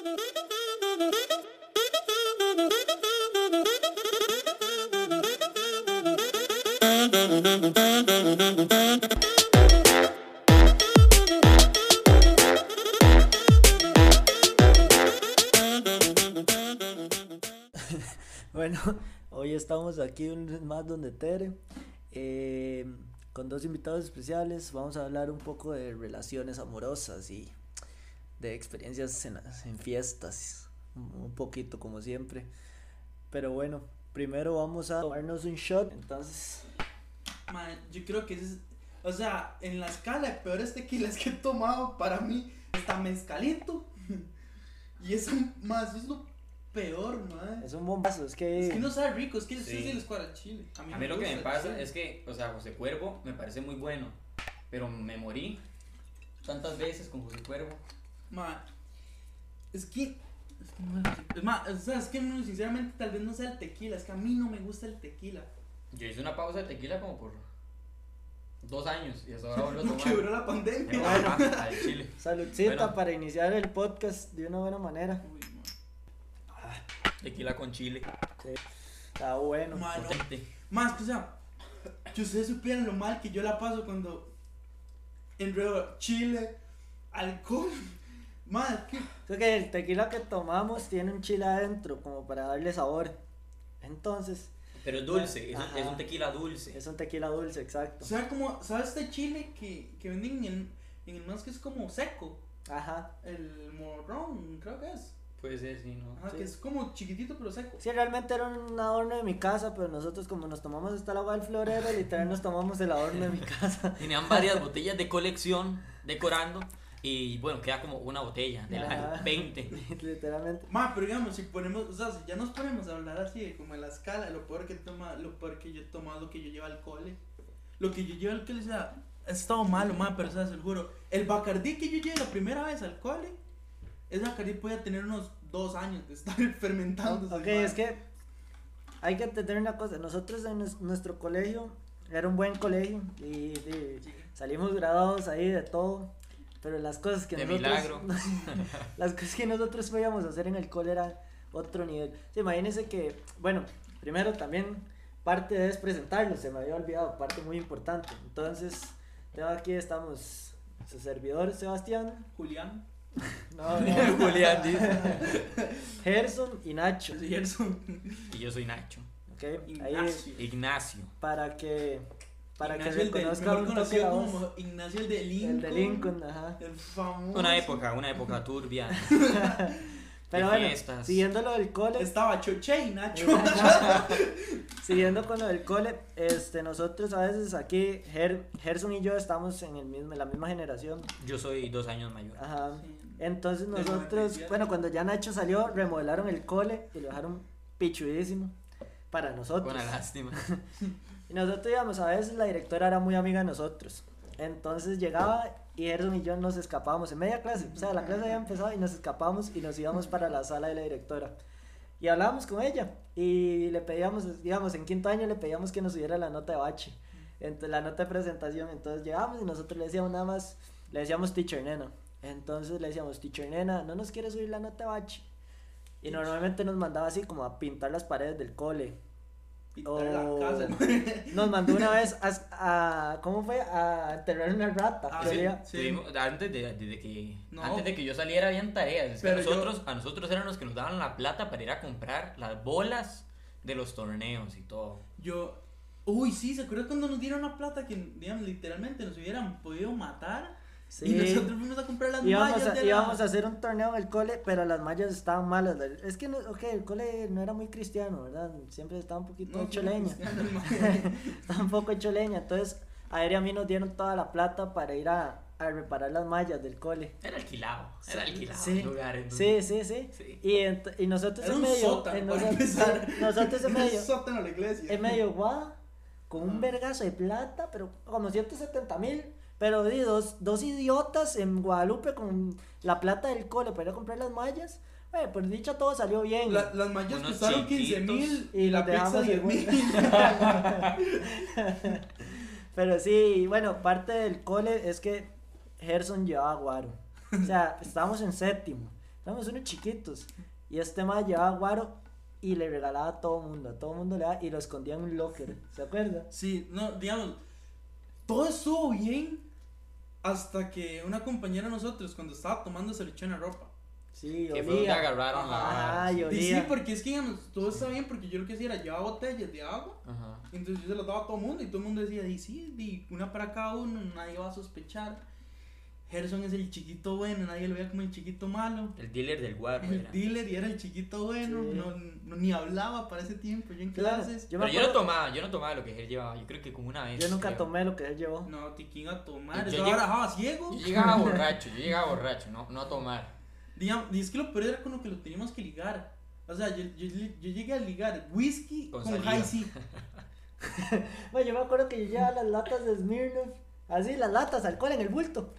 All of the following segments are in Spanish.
Bueno, hoy estamos aquí un más donde Tere, eh, con dos invitados especiales. Vamos a hablar un poco de relaciones amorosas y de experiencias en, en fiestas, un poquito como siempre. Pero bueno, primero vamos a tomarnos un shot. Entonces, Man, yo creo que es. O sea, en la escala de peores tequilas que he tomado, para mí está mezcalito. Y eso más es lo peor, man. es un bombazo, es que... Es que no sabe rico, es que Sí. sí, sí les cuadra el chile. A mí lo que me pasa chile. es que, o sea, José Cuervo me parece muy bueno, pero me morí tantas veces con José Cuervo. Ma, es que. Es que no es ma, o sea, es que no, sinceramente tal vez no sea el tequila, es que a mí no me gusta el tequila. Yo hice una pausa de tequila como por dos años y hasta ahora vuelvo a tomar. que duró la pandemia. al chile. Saludcita Bueno. para iniciar el podcast de una buena manera. Uy, ma. Tequila con chile. Está bueno. Ma, no. Potente. Más que o sea, que ustedes supieran lo mal que yo la paso cuando enredo chile, alcohol. Más que. Es que el tequila que tomamos tiene un chile adentro, como para darle sabor. Entonces, Pero es dulce, es, Ajá. es un tequila dulce. es un tequila dulce, exacto. ¿Sabes cómo? ¿Sabes este chile que, que venden en, en el más que es como seco? Ajá. El morrón, creo que es. Puede ser, sí, ¿no? Ajá, Sí. que es como chiquitito pero seco. Sí, realmente era un adorno de mi casa, pero nosotros como nos tomamos hasta el agua del florero, literal nos tomamos el adorno de mi casa. Tenían varias botellas de colección decorando y bueno, queda como una botella de Ajá. la 20. Literalmente. Ma, pero digamos, si ponemos, o sea, si ya nos ponemos a hablar así de como en la escala, lo peor que toma, lo peor que yo he tomado, lo que yo llevo al cole, lo que yo llevo al cole, o sea, ha estado malo, ma, pero o sea, se lo juro, el Bacardí que yo llevé la primera vez al cole, ese Bacardí podía tener unos dos años de estar fermentando. Ok, es que hay que entender una cosa. Nosotros en nues- nuestro colegio era un buen colegio y, y salimos graduados ahí de todo. Pero las cosas que De nosotros milagro. las cosas que nosotros podíamos hacer en el cole era otro nivel. Sí, imagínense que, bueno, primero también parte de es presentarlo, se me había olvidado, parte muy importante. Entonces, tengo aquí estamos su servidor Sebastián, Julián, no, no, Julián dice. Gerson y Nacho. Gerson, Y yo soy Nacho. ¿ok? Ahí Ignacio. Ignacio. para que para Ignacio que un toque conocido la voz. como Ignacio el de Lincoln. El de Lincoln, ajá. El famoso. Una época, una época turbia. Pero bueno, fiestas. siguiendo lo del cole, Estaba Choche y Nacho. siguiendo con lo del cole, este, nosotros a veces aquí, Ger, Gerson y yo estamos en, el mismo, en la misma generación. Yo soy dos años mayor. Ajá. Entonces nosotros, 97. bueno, cuando ya Nacho salió, remodelaron el cole y lo dejaron pichudísimo para nosotros. Una lástima. Y nosotros íbamos, a veces la directora era muy amiga de nosotros. Entonces llegaba y Gerson y yo nos escapábamos en media clase. O sea, la clase había empezado y nos escapábamos y nos íbamos para la sala de la directora. Y hablábamos con ella y le pedíamos, digamos, en quinto año le pedíamos que nos subiera la nota de bache. Entonces, la nota de presentación. Entonces llegábamos y nosotros le decíamos nada más, le decíamos teacher nena. Entonces le decíamos, teacher nena, ¿no nos quiere subir la nota de bache? Y normalmente nos mandaba así como a pintar las paredes del cole. Pintar la Oh. casa. Nos mandó una vez a, a- ¿cómo fue? A enterrar una rata. Ah, Yo sí. le- Sí. Tuvimos- antes, de, de- de que, No. antes de que yo saliera habían tareas. Es que Pero yo- nosotros, a nosotros eran los que nos daban la plata para ir a comprar las bolas de los torneos y todo. Yo. Uy, sí, ¿se acuerdan cuando nos dieron la plata que, digamos, literalmente nos hubieran podido matar? Sí. Y nosotros fuimos a comprar las íbamos, mallas a, de la- íbamos a hacer un torneo en el cole, pero las mallas estaban malas. Es que, no, ok, el cole no era muy cristiano, ¿verdad? Siempre estaba un poquito No, hecho leña. estaba un poco hecho leña. Entonces, a él y a mí nos dieron toda la plata para ir a, a reparar las mallas del cole. Era alquilado, era Sí, alquilado sí. el lugar. Sí, entonces- sí, sí. Sí. Y, ent- y nosotros Era en un medio. sótano, en para nosotros, nosotros en Era medio. sótano la iglesia. en medio guau, con un Ah. vergazo de plata, pero como 170 mil. Pero di, dos, dos idiotas en Guadalupe con la plata del cole para ir a comprar las mallas. Bueno, por dicha todo salió bien. La- las mallas Unos costaron 15 chiquitos. mil Y la pizza dejamos 10 en- mil. Pero sí, bueno, parte del cole es que Gerson llevaba guaro. O sea, estábamos en séptimo. Éramos unos chiquitos. Y este mae llevaba guaro y le regalaba a todo mundo. A todo mundo le daba y lo escondía en un locker. ¿Se acuerda? Sí, no, digamos, todo estuvo bien hasta que una compañera de nosotros, cuando estaba tomando, se le echó en la ropa. Sí, Que fue donde olía. agarraron la. Ajá, y Y sí, olía. porque es que digamos, todo está bien porque yo lo que hacía era llevaba botellas de agua. Ajá. Entonces yo se las daba a todo el mundo y todo el mundo decía, y sí, di una para cada uno, nadie va a sospechar. Gerson es el chiquito bueno, nadie lo veía como el chiquito malo. El dealer del guarro. El era. dealer y era el chiquito bueno, Sí. no, no- ni hablaba para ese tiempo, yo en Claro, clases. yo Pero yo no tomaba, yo no tomaba lo que él llevaba. Yo creo que como una vez. Yo nunca creo. tomé lo que él llevó. No, Tiquín a tomar, Yo yo ahora ciego. Yo llegaba borracho, yo llegaba borracho, no, no a tomar. Digamos, es que lo peor era con lo que lo teníamos que ligar. O sea, yo, yo, yo llegué a ligar whisky Con con, high C. Bueno, yo me acuerdo que yo llevaba las latas de Smirnoff, así, las latas, alcohol en el bulto.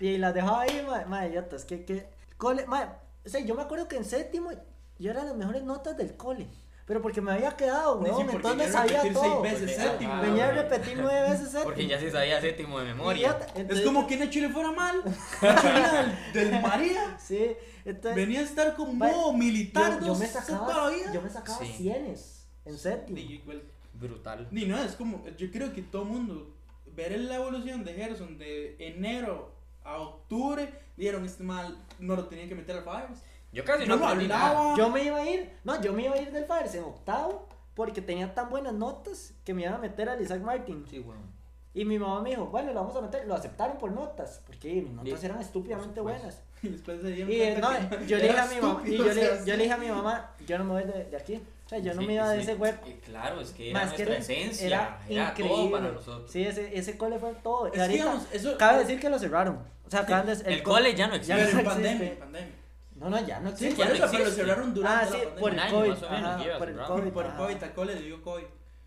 Y las dejaba ahí, madre, madre, idiotas, que, que, cole, madre, o sea, yo me acuerdo que en séptimo yo era las mejores notas del cole. Pero porque me había quedado, Sí, weón, porque entonces me venía a sabía repetir seis todo. veces Porque- séptimo. Venía a repetir nueve veces séptimo. Porque ya se sabía séptimo de memoria. Es como que Nacho le fuera mal. Nacho venía del, del María. Sí, entonces... Venía a estar con modo militar yo, yo me sacaba, yo me sacaba Sí. cienes en séptimo. Y igual- Brutal. Ni no, es como, yo creo que todo mundo, ver la evolución de Gerson de enero a octubre, dieron este mal, no lo tenían que meter al Fires. Yo casi Yo no no nada. hablaba. Yo me iba a ir, no, yo me iba a ir del Fires en octavo porque tenía tan buenas notas que me iban a meter al Isaac Martin. Sí, weón. Y mi mamá me dijo, bueno, lo vamos a meter, lo aceptaron por notas, porque mis notas Sí, eran estúpidamente buenas. Y después se dieron Y no, que yo le dije a mi mamá, y yo le, yo le dije a mi mamá, yo no me voy de, de aquí. O sea, yo no Sí, me iba de sí. ese. Eh, Claro, es que era Más que nuestra era, esencia. era Era, increíble. todo para nosotros. Sí, ese, ese cole fue todo. Es que, ahorita, digamos, eso- cabe decir que lo cerraron. O sea, acaban de, El co- cole ya no ya Pero existe. en no pandemia, existe. en pandemia. No, no, ya no Sí, existe. ya por no eso, pero lo cerraron durante Ah, sí, la pandemia. por el COVID. ajá, por el. COVID. Por. COVID, al cole le dio COVID.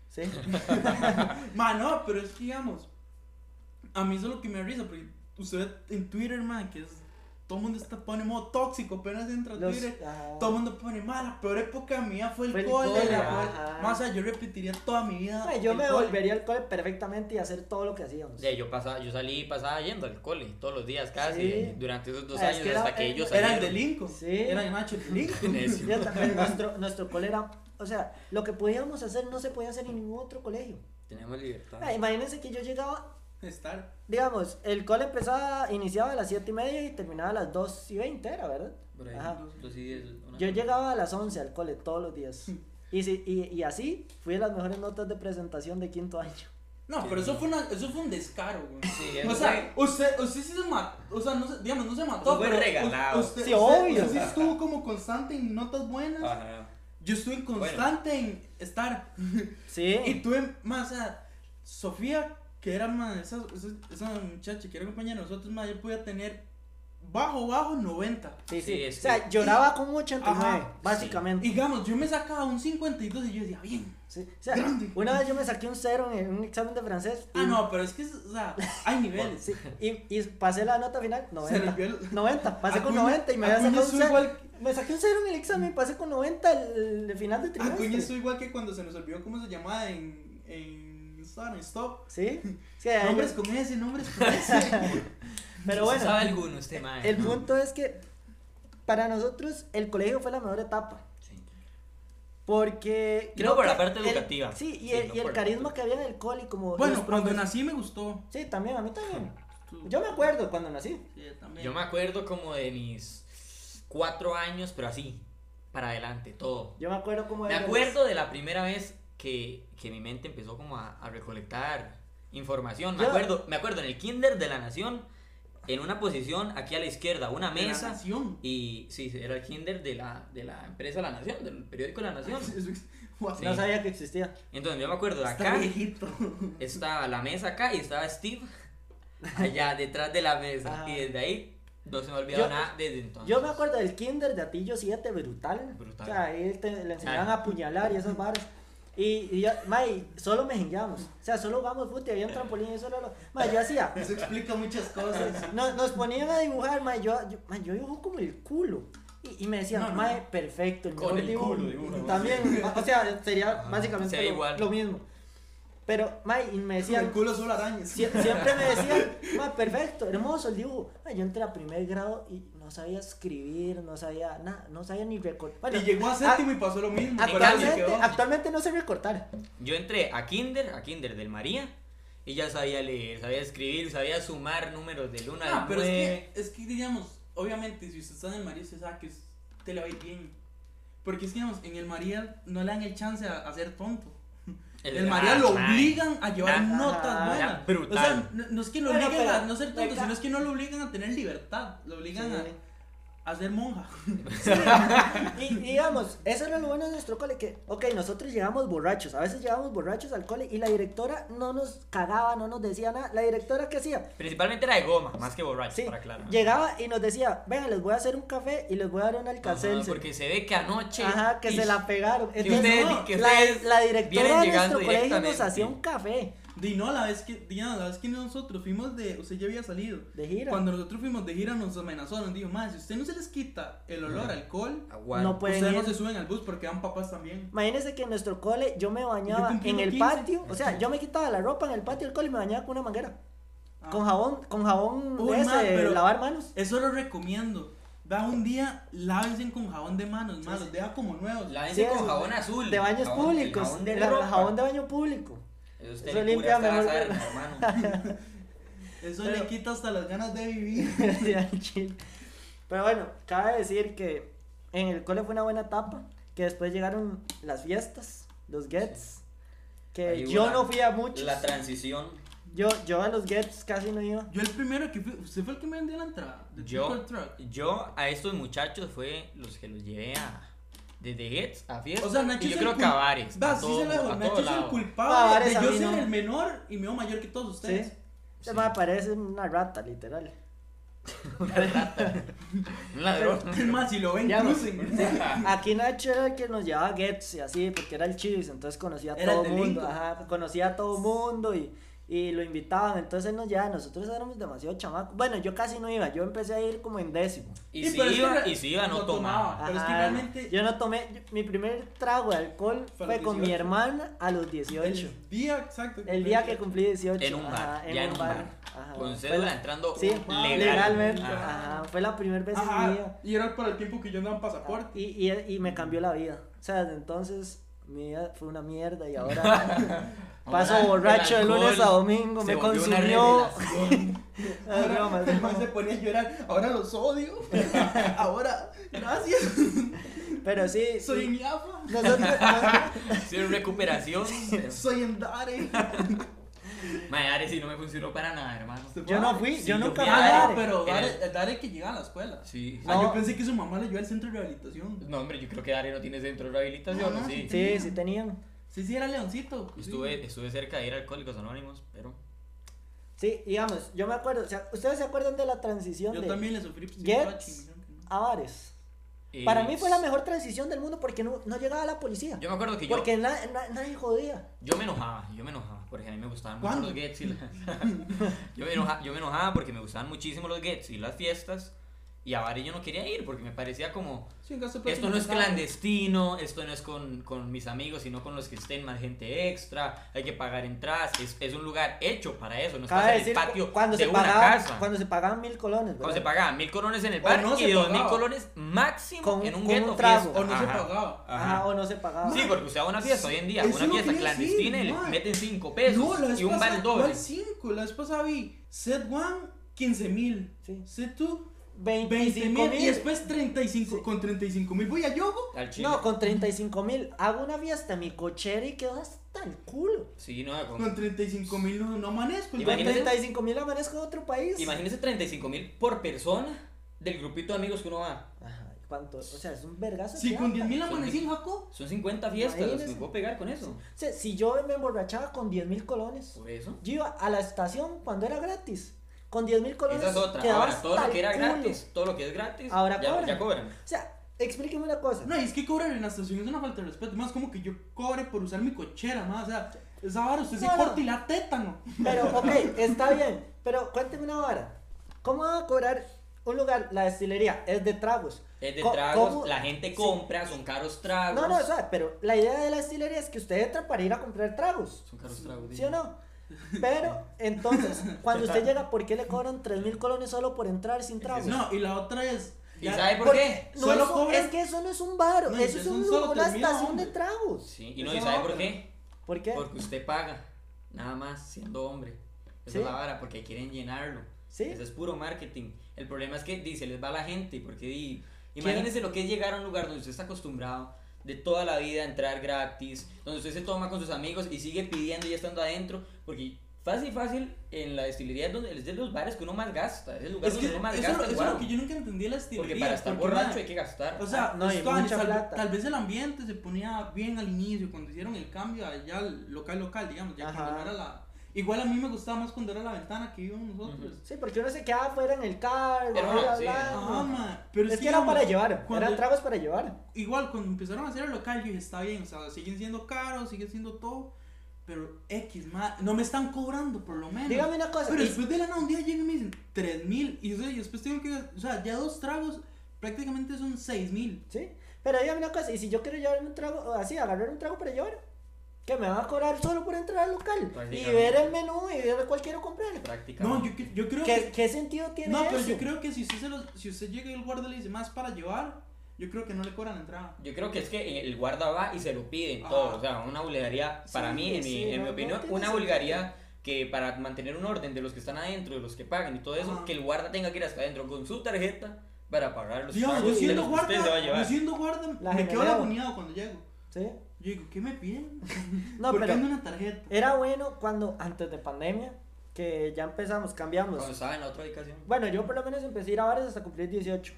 Sí. Ma, no, pero es que digamos, a mí eso es lo que me risa, porque usted en Twitter, man, que es, todo el mundo está pone modo tóxico, apenas entra Los- Twitter, ajá. todo el mundo pone, ma, la peor época mía fue el Fue el cole, cole, la ajá. peor-". Ma, o sea, yo repetiría toda mi vida. Ay, yo me cole. volvería al cole perfectamente y hacer todo lo que hacíamos. Ya, yo, pasaba, yo salí y pasaba yendo al cole todos los días casi Sí. durante esos dos Ah, es años que era- hasta que ellos Era el de Lincoln. Sí. Era el Nacho el de Lincoln. Nuestro, nuestro cole era, o sea, lo que podíamos hacer no se podía hacer en ningún otro colegio. Tenemos libertad. Ah, imagínense que yo llegaba, Estar. digamos, el cole empezaba, iniciaba a las 7 y media y terminaba a las 2 y 20, era, ¿verdad? Por ahí, Ajá. dos- dos y diez, una Yo llegaba a las 11 al cole todos los días. Y, si- y, y así fui a las mejores notas de presentación de quinto año. No, Sí, pero eso no. fue, una, eso fue un descaro, güey. Sí, O sea, usted, usted sí se mató, o sea, no se, digamos, no se mató, fue pero regalado. Usted, Sí, usted- obvio. usted sí estuvo como constante en notas buenas. Ajá. Yo estuve constante en estar. Sí. Y tuve más, o sea, Sofía, que era más, esa, esa, esa muchacha que era compañera de nosotros, más, yo podía tener bajo, bajo 90. Sí, sí. Sí, es o sea, que- lloraba con un 89, Ajá, básicamente. Y digamos, yo me sacaba un 52 y yo decía, bien. Sí, o sea, Grande. una vez yo me saqué un cero en un examen de francés. y- Ah, no, pero es que, o sea, hay niveles. Sí, y, y pasé la nota final, Se 90. le vio el- 90, pasé con Acuña- 90 y me había Acuña sacado un cero. igual- Me saqué un cero en el examen y pasé con 90 el, el final de Acuña trimestre. hizo igual que cuando se nos olvidó cómo se llamaba en, en Stop. Sí, Nombres con ese, nombres con ese. pero ¿Usted ¿Sabe bueno, alguno este mae? el punto es que para nosotros el colegio fue la mejor etapa. Sí. Porque. Y no por la parte el- educativa. sí, y Sí, el, no y el por la carisma que había en el cole y como. bueno, cuando nací me gustó. Sí, también, a mí también. Yo me acuerdo cuando nací. Sí, también. Yo me acuerdo como de mis cuatro años, pero así, para adelante, todo. Yo me acuerdo como. Me era- acuerdo de la primera vez que, que mi mente empezó como a, a recolectar información. Me Yo- acuerdo, me acuerdo en el kinder de la nación, en una posición aquí a la izquierda, una De la mesa. nación. Y sí, era el kinder de la, de la empresa La Nación, del periódico La Nación. Sí. No sabía que existía. Entonces yo me acuerdo de Está acá, viejito. estaba la mesa acá y estaba Steve allá detrás de la mesa. Ajá. Y desde ahí no se me ha olvidado Yo- nada desde entonces. Yo me acuerdo del kinder de Atillo 7, brutal. Brutal. O sea, ahí te- le enseñaban Ah. a apuñalar y esas varas. Y, y yo, mae, solo mejengueamos. O sea, solo jugamos fútbol, había un trampolín y solo lo... Mae, yo hacía... Eso explica muchas cosas. Nos, nos ponían a dibujar, mae, yo, yo, mae, yo dibujo como el culo. Y, y me decían, No, no. mae, perfecto, el Con el dibujo. culo. También, o sea, sería Ajá. básicamente Sería lo, igual. lo mismo. Pero, mae, y me El decían... culo solo arañas. Sie- siempre me decían, "Ma, perfecto, hermoso el dibujo. Ma, yo entré a primer grado y no sabía escribir, no sabía nada, no sabía ni recortar. y llegó a séptimo y pasó lo mismo. actualmente, no sé recortar. Yo entré a Kinder, a Kinder del María, y ya sabía leer, sabía escribir, sabía sumar números del 1 Ah, pero es 9. que, es que, digamos, obviamente, si usted está en el María, usted sabe que es- te le va a ir bien. Porque es que, digamos, en el María no le dan el chance a, a ser tonto. El, María ah, lo obligan a llevar notas buenas. brutal. O sea, no, no es que lo obliguen a no ser tonto, sino es que no lo obligan a tener libertad. Lo obligan Sí. a, a ser monja. Y, y digamos, eso era lo bueno de nuestro cole, que, ok, nosotros llegamos borrachos, a veces llegábamos borrachos al cole y la directora no nos cagaba, no nos decía nada. La directora, ¿qué hacía? Principalmente era de goma, más que borracho, Sí, para aclarar. llegaba y nos decía, venga, les voy a hacer un café y les voy a dar un Ajá, alcacelser. porque se ve que anoche. Ajá, que se la pegaron. Entonces, ustedes- no, que la, ustedes la directora vienen de nuestro llegando colegio nos hacía un café Y no, la vez que, digamos, la vez que nosotros fuimos de, usted ya había salido. de gira. Cuando nosotros fuimos de gira nos amenazó, nos dijo, más si usted no se les quita el olor a alcohol. No pueden ustedes no ir. se suben al bus porque dan papás también. Imagínense que en nuestro cole yo me bañaba en el 15. patio, o sea, yo me quitaba la ropa en el patio del cole y me bañaba con una manguera. Ah. Con jabón, con jabón Uy, de ese ma, de pero- lavar manos. Eso lo recomiendo. Va un día, lávense con jabón de manos, Sí, más, sí. los deja como nuevos. Lávense Sí, con eso, jabón azul. De baños jabón- el públicos. Jabón de la- ropa. jabón de baño público. Eso usted Eso limpia mejor hermano. Eso Pero- le quita hasta las ganas de vivir. Pero bueno, cabe decir que en el cole fue una buena etapa. Que después llegaron las fiestas, los gets. Que Ahí yo no fui a muchos. La transición. Yo, yo a los gets casi no iba. Yo el primero que fui, usted fue el que me vendió la entrada. Yo, yo a estos muchachos fue los que los llevé a. Desde Hits a fiestas. O sea, Nacho y yo es creo el que a. Va, a sí todo- se lo digo, a Nacho es el lado. Ah, culpable bares de yo ser no. el menor y me veo mayor que todos ustedes. Sí. Se Sí. me parece una rata, literal. Una rata. Un ladrón. Es más, si lo ven, Ya no. crucen. Aquí Nacho era el que nos llevaba gets y así, porque era el chivis, entonces conocía a Era todo el mundo. Ajá, conocía a todo el mundo y, y lo invitaban. Entonces él nos llevaba, nosotros éramos demasiado chamacos. Bueno, yo casi no iba, yo empecé a ir como en décimo. Y Sí, si pero es que iba, y si iba, no no tomaba. tomaba. Pero es que realmente- Yo no tomé, yo- mi primer trago de alcohol Fue con mi 18. hermana a los 18. El día exacto. El día que cumplí 18. En un bar, ajá, ya en un bar. Ajá, Con cédula la- entrando Sí, legal. legalmente. Ajá. Ajá, fue la primera vez en mi vida. y era para el tiempo que yo andaba en pasaporte. Y, y, y me cambió la vida. O sea, desde entonces mi vida fue una mierda y ahora paso Ahora, borracho de el lunes a domingo, se me consumió. Ah, el broma. man se ponía a llorar. Ahora los odio. Ahora, gracias. Pero sí, Soy sí. en Yafa. Nosotros, nosotros- Sí, en recuperación. Soy en Dare. Mae, Ares sí no me funcionó para nada, hermano. yo no fui, Sí, yo nunca fui a Dare. pero Dare, Dare que llega a la escuela. Sí. Ah, No. yo pensé que su mamá le llevó al centro de rehabilitación. No, hombre, yo creo que Are no tiene centro de rehabilitación, No, no, ¿o sí? Sí, sí tenían. Sí, sí, era Leoncito. sí. Estuve, estuve cerca de ir a Alcohólicos Anónimos, pero. Sí, digamos, yo me acuerdo, o sea, ¿ustedes se acuerdan de la transición Yo de también le sufrí. Gets a bares? eh, Para mí fue la mejor transición del mundo porque no, no llegaba la policía. Yo me acuerdo que yo, Porque na- na- nadie jodía. yo me enojaba, yo me enojaba, porque a mí me gustaban mucho los gets y la- yo, me enojaba, yo me enojaba porque me gustaban muchísimo los gets y las fiestas. Y a bares yo no quería ir porque me parecía como, Sí, esto no es clandestino, esto no es con, con mis amigos, sino con los que estén más gente extra, hay que pagar entradas, es, es un lugar hecho para eso, no en decir, el patio cuando de se, una pagaba, casa. cuando se pagaban mil colones, Cuando se ¿verdad? pagaban mil colones en el bar no y se dos mil colones máximo Con- en un con gueto un trago. O no se Ajá. pagaba. Ajá, o no se pagaba. Sí, porque usted va a una fiesta hoy en día, una fiesta quería decir, clandestina y le mae. meten 5 pesos No, y un bar doble. ¿cuál 5? La vez pasada vi set 1, 15 mil. Sí. Set 2, 20 25 mil. Y después 35. Sí. Con 35 mil voy a Yogo. Al chile. No, con 35 mil hago una fiesta en mi cochera y quedo hasta el culo. Sí, no, con- Con 35 mil no, no amanezco. Con Imagínese- 35 mil amanezco en otro país. Imagínese 35 mil por persona del grupito de amigos que uno va. Ajá, ¿cuánto? O sea, es un vergazo. Si con plata. 10 mil amanecí en. Jaco. Son 50 fiestas Imagínese. me puedo pegar con eso. O sea, si yo me emborrachaba con 10 mil colones, Por eso. yo iba a la estación cuando era gratis. Con 10 mil colones. Esa es otra. Ahora, todo lo que era culo. gratis, todo lo que es gratis, Ahora ya, cobran. ya cobran. O sea, explíqueme una cosa. No, y es que cobrar en la estación es una falta de respeto. Más como que yo cobre por usar mi cochera, más. O sea, esa vara usted se No, no. corta y la tétano. Pero, ok, está bien. Pero cuénteme una vara. ¿Cómo va a cobrar un lugar, la destilería? Es de tragos. Es de Co- tragos, ¿cómo? la gente Sí. compra, son caros tragos. No, no, o sea, pero la idea de la destilería es que usted entra para ir a comprar tragos. Son caros tragos. ¿Sí o no? Pero, entonces, cuando usted llega, ¿por qué le cobran 3 mil colones solo por entrar sin trago? No, y la otra es. ¿Y ya- sabe por qué? no Solo es, un- cobran- es que eso no es un bar, No, eso es es un un- solo una estación de tragos. Sí, y no, Eso ¿y sabe por qué? ¿Por qué? Porque usted paga, nada más, siendo hombre. Esa Sí. es la vara, porque quieren llenarlo. Sí. Eso es puro marketing. El problema es que dice, les va a la gente, porque di, imagínense lo que es llegar a un lugar donde usted está acostumbrado de toda la vida entrar gratis, donde usted se toma con sus amigos y sigue pidiendo ya estando adentro, porque fácil, fácil, en la destilería es, donde, es de los bares que uno más gasta, es el lugar Es que donde uno más eso, gasta. eso es lo que yo nunca entendí la estilería. porque para estar porque, borracho hay que gastar. O sea, Ah, no, y esto antes, mucha tal, plata. tal vez el ambiente se ponía bien al inicio, cuando hicieron el cambio allá al local local, digamos, ya Ajá. cuando no era la... Igual a mí me gustaba más cuando era la ventana que íbamos nosotros. Sí, porque uno se quedaba afuera en el carro, Era sí. Ajá, pero es que era para llevar, cuando- eran tragos para llevar. Igual, cuando empezaron a hacer el local, yo dije, está bien, o sea, siguen siendo caros, siguen siendo todo, pero X, ma, no me están cobrando por lo menos. Dígame una cosa, Pero y- después de la nada, un día llegan y me dicen 3 mil, y, o sea, y después tengo que, o sea, ya dos tragos prácticamente son 6 mil. Sí, pero dígame una cosa, y si yo quiero llevar un trago, así, agarrar un trago para llevar, que me van a cobrar solo por entrar al local y ver el menú y ver cuál quiero comprar. No, yo, yo creo ¿Qué, que... qué sentido tiene No, eso? pero yo creo que si usted, se los- si usted llega y el guardia le dice más para llevar, yo creo que no le cobran la entrada. Yo creo que es que el guarda va y se lo piden Ajá. todo. O sea, una vulgaridad, para Sí, mí, en, mi, sí, en no- mi no opinión, tiene una vulgaridad que para mantener un orden de los que están adentro, de los que pagan y todo eso, Ajá. que el guarda tenga que ir hasta adentro con su tarjeta para pagar los Digamos, pagos yo de siendo los que usted se va a guarda, llevar. yo siendo guarda, La me quedo agoneado cuando llego. Sí. Yo digo, ¿qué me piden? No, ¿Por pero una tarjeta? era bueno cuando, antes de pandemia, que ya empezamos, cambiamos. Cuando estaba en la otra ubicación. Bueno, yo por lo menos empecé a ir a bares hasta cumplir 18.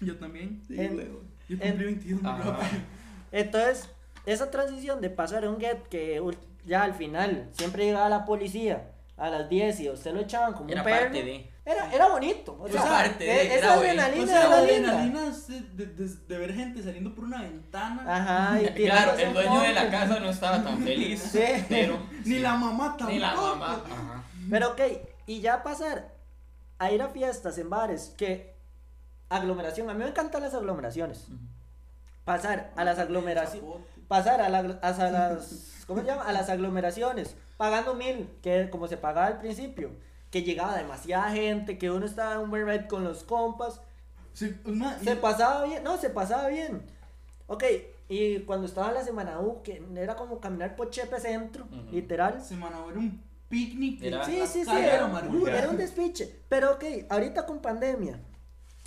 Yo también. Sí, En- luego. Yo en- cumplí 22 muy Ajá. rápido. Entonces, esa transición de pasar a un get que ya al final siempre llegaba la policía a las 10 y a usted lo echaban como Era un perro. parte de. Era, era bonito. O Era sea, parte de, era esa adrenalina O sea, era adrenalina de, de, de- ver gente saliendo por una ventana. Ajá, y Claro, el dueño de la casa no estaba tan feliz. Sí. Pero. Ni la mamá tampoco. Ni la mamá. Ajá. Pero ok, y ya pasar a ir a fiestas en bares, que aglomeración, a mí me encantan las aglomeraciones. Pasar a las aglomeraciones, pasar a, la- a las, ¿cómo se llama? A las aglomeraciones, pagando mil, que como se pagaba al principio, que llegaba demasiada gente, que uno estaba en un buen ride con los compas, Sí, una- y- se pasaba bien, no, se pasaba bien. Ok, y cuando estaba en la semana U, que era como caminar por Chepe Centro, literal. semana era un picnic. Era- Sí, sí, sí, era, amargura. era un despiche. Pero ok, ahorita con pandemia,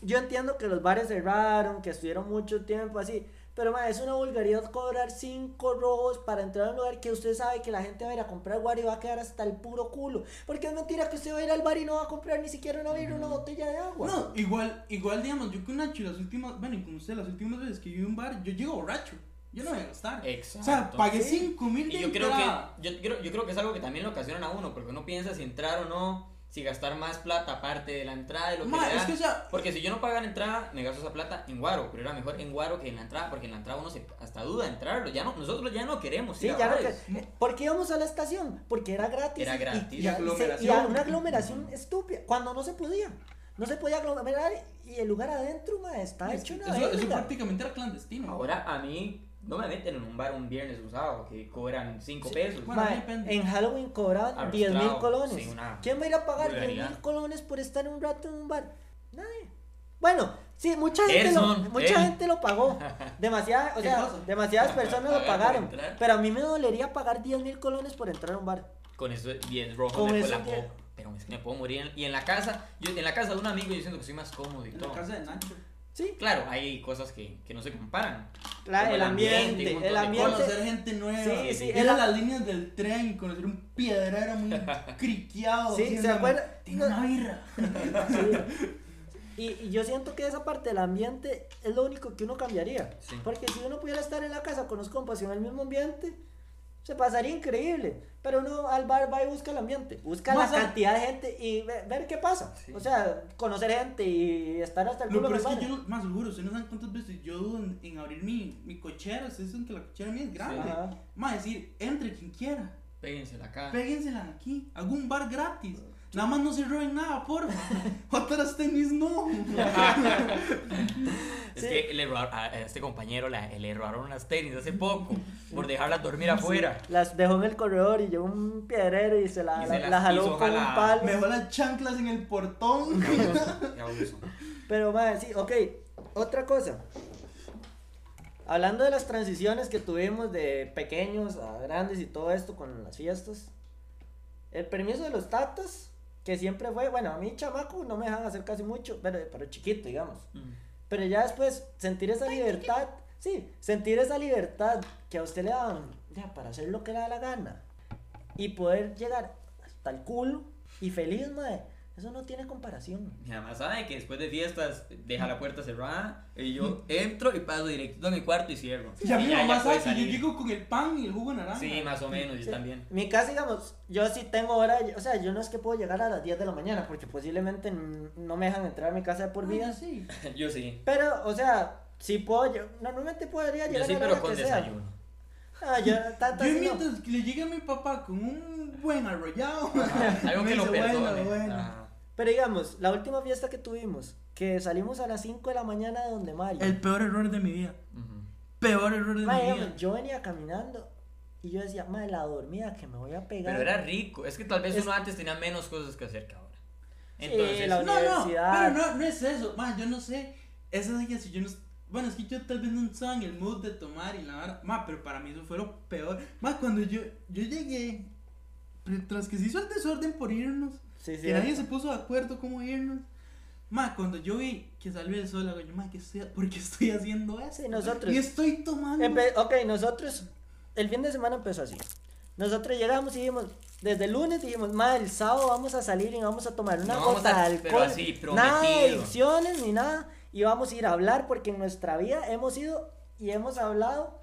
yo entiendo que los bares cerraron, que estuvieron mucho tiempo así. Pero ma, es una vulgaridad cobrar cinco rojos para entrar a un lugar que usted sabe que la gente va a ir a comprar guaro y va a quedar hasta el puro culo. Porque es mentira que usted va a ir al bar y no va a comprar ni siquiera una birra, una botella de agua. No, igual, igual, digamos, yo con Nacho las últimas, bueno, y con usted las últimas veces que yo iba a un bar, yo llego borracho. Yo no voy a gastar. Exacto. O sea, pagué Sí. 5 mil Y yo creo que yo creo, yo creo que es algo que también lo ocasionan a uno, porque uno piensa si entrar o no, si gastar más plata aparte de la entrada de lo que le es dan. que, o sea, Porque si yo no pago la entrada, me gasto esa plata en guaro, pero era mejor en guaro que en la entrada, porque en la entrada uno se hasta duda de entrarlo. Ya no, nosotros ya no queremos Sí, ir a ya no bares. que- ¿Por qué íbamos a la estación? Porque era gratis. Era gratis. Y, Y y- y se- aglomeración. y a- una aglomeración estúpida. Cuando no se podía. No se podía aglomerar y el lugar adentro, ma, está es hecho una eso, eso prácticamente era clandestino. Ahora a mí no me meten en un bar un viernes o un sábado que cobran 5 Sí. pesos. Bueno, depende. en Halloween cobraban Arrastrado, 10 mil colones. sí, una ¿Quién va a ir a pagar 10 vulgaridad. mil colones por estar un rato en un bar? Nadie. Bueno, sí, mucha gente, lo, mucha él. gente lo pagó. Demasiada, o ¿Qué sea, demasiadas personas lo pagaron. Pero a mí me dolería pagar 10 mil colones por entrar a un bar. Con eso 10 rojos Con me, eso la que- pero es que me puedo morir. en- y en la casa, yo en la casa de un amigo yo siento que soy más cómodo y En todo. la casa de Nacho. Sí, Claro, hay cosas que, que no se comparan. la- Como el el ambiente, el ambiente. Conocer gente nueva. Sí, sí, Ir a las líneas del tren y conocer un piedrero muy criqueado. Sí, ¿se acuerda? Tiene una birra. Sí. Y, y yo siento que esa parte del ambiente es lo único que uno cambiaría. Sí. Porque si uno pudiera estar en la casa con los compas y en el mismo ambiente, se pasaría increíble. Pero uno al bar va y busca el ambiente, busca Más la a- cantidad de gente y ve- ver qué pasa. Sí. O sea, conocer gente y estar hasta el Lo culo peor en es que yo, más seguro, ustedes no saben cuántas veces yo dudo en, en abrir mi, mi cochera. Ustedes saben que la cochera mía es grande. Ajá. Más decir, entre quien quiera. Péguensela acá. Péguensela aquí. Un bar gratis. Nada más no se roben nada, porfa. Otras tenis no. Es Sí. que le robaron- a este compañero la- le robaron unas tenis hace poco por dejarlas dormir afuera. Las dejó en el corredor y llegó un piedrero y se la, Y la- se las la jaló con un palo. Mejor las chanclas en el portón. Qué abuso, qué abuso. Pero, madre, sí, ok. Otra cosa. Hablando de las transiciones que tuvimos de pequeños a grandes y todo esto con las fiestas. El permiso de los tatas, que siempre fue, bueno, a mí chamaco no me dejan hacer casi mucho, pero, pero chiquito, digamos. Pero ya después, sentir esa libertad, sí, sentir esa libertad que a usted le dan ya, para hacer lo que le da la gana. Y poder llegar hasta el culo y feliz, madre, eso no tiene comparación. Mi mamá sabe que después de fiestas deja la puerta cerrada y yo entro y paso directo a mi cuarto y cierro. Y a mi mamá sabe que yo llego con el pan y el jugo de naranja. Sí, más o menos, yo Sí. también. Mi casa, digamos, yo sí tengo hora, o sea, yo no es que puedo llegar a las 10 de la mañana porque posiblemente no me dejan entrar a mi casa de por Ah, vida. sí. Yo sí. Pero, o sea, sí puedo, yo, normalmente podría Yo llegar sí, a la pero hora con que sea. desayuno. Ah, yo, tanto Yo no. mientras que le llegue a mi papá con un buen arrollado. Algo me que lo dice, bueno, perdone. bueno. Pero digamos, la última fiesta que tuvimos, que salimos a las 5 de la mañana de donde Mario. El peor error de mi vida. Ujú. Peor error de mi digamos, vida. yo venía caminando y yo decía, madre, la dormida que me voy a pegar. Pero era rico. Es que tal vez Es- uno antes tenía menos cosas que hacer que ahora. Sí, Entonces, la No, no, universidad. pero no, no es eso. Ma, yo no sé. Ese día si yo no. Bueno, es que yo tal vez no estaba en el mood de tomar y la vara. Ma, pero para mí eso fue lo peor. Ma, cuando yo, yo llegué, tras que se hizo el desorden por irnos, Sí, sí. que nadie se puso de acuerdo cómo irnos. Ma, cuando yo vi que salió el sol, yo, ma, ¿qué estoy, ¿por qué estoy haciendo eso? Sí, nosotros. Y estoy tomando. Empe- ok, nosotros, el fin de semana empezó así. Nosotros llegamos y dijimos, desde el lunes dijimos, madre, el sábado vamos a salir y vamos a tomar una No gota a- de pero alcohol. así, nada de adicciones ni nada. Y vamos a ir a hablar porque en nuestra vida hemos ido y hemos hablado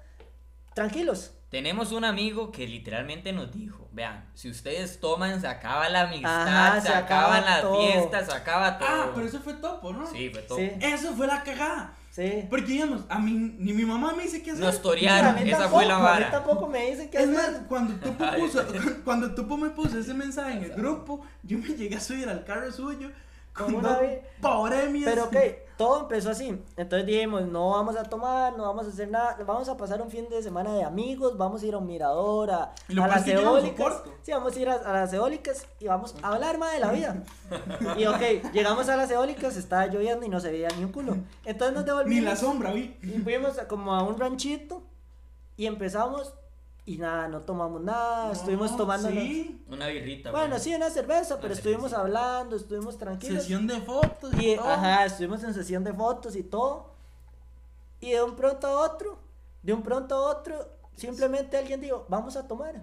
tranquilos. Tenemos un amigo que literalmente nos dijo, vean, si ustedes toman, se acaba la amistad, Ajá, se, se acaban acaba las todo. fiestas, se acaba todo. Ah, pero eso fue topo, ¿no? Sí, fue todo. Sí. Eso fue la cagada. Sí. Porque digamos, a mí ni mi mamá me dice qué hacer. Nos torearon, esa fue la tampoco, a mí vara. tampoco me dicen que Es hacer. más, cuando Topo, puso, cuando Topo me puso ese mensaje en el grupo, yo me llegué a subir al carro suyo Con una dos vi- pauremias. Pero ok, todo empezó así. Entonces dijimos, no vamos a tomar, no vamos a hacer nada, vamos a pasar un fin de semana de amigos, vamos a ir a un mirador, a, Y lo a peor las eólicas. Sí, vamos a ir a, a las eólicas y vamos a hablar más de la vida. Y ok, llegamos a las eólicas, estaba lloviendo y no se veía ni un culo. Entonces nos Ni devolvimos la sombra, vi. y fuimos a- como a un ranchito y empezamos y nada, no tomamos nada, estuvimos tomando... Sí. Una birrita. Bueno, güey. sí, una cerveza, pero estuvimos hablando, estuvimos tranquilos. Sesión de fotos. Y, todo. ajá, estuvimos en sesión de fotos y todo. Y de un pronto a otro, de un pronto a otro, simplemente alguien dijo, vamos a tomar.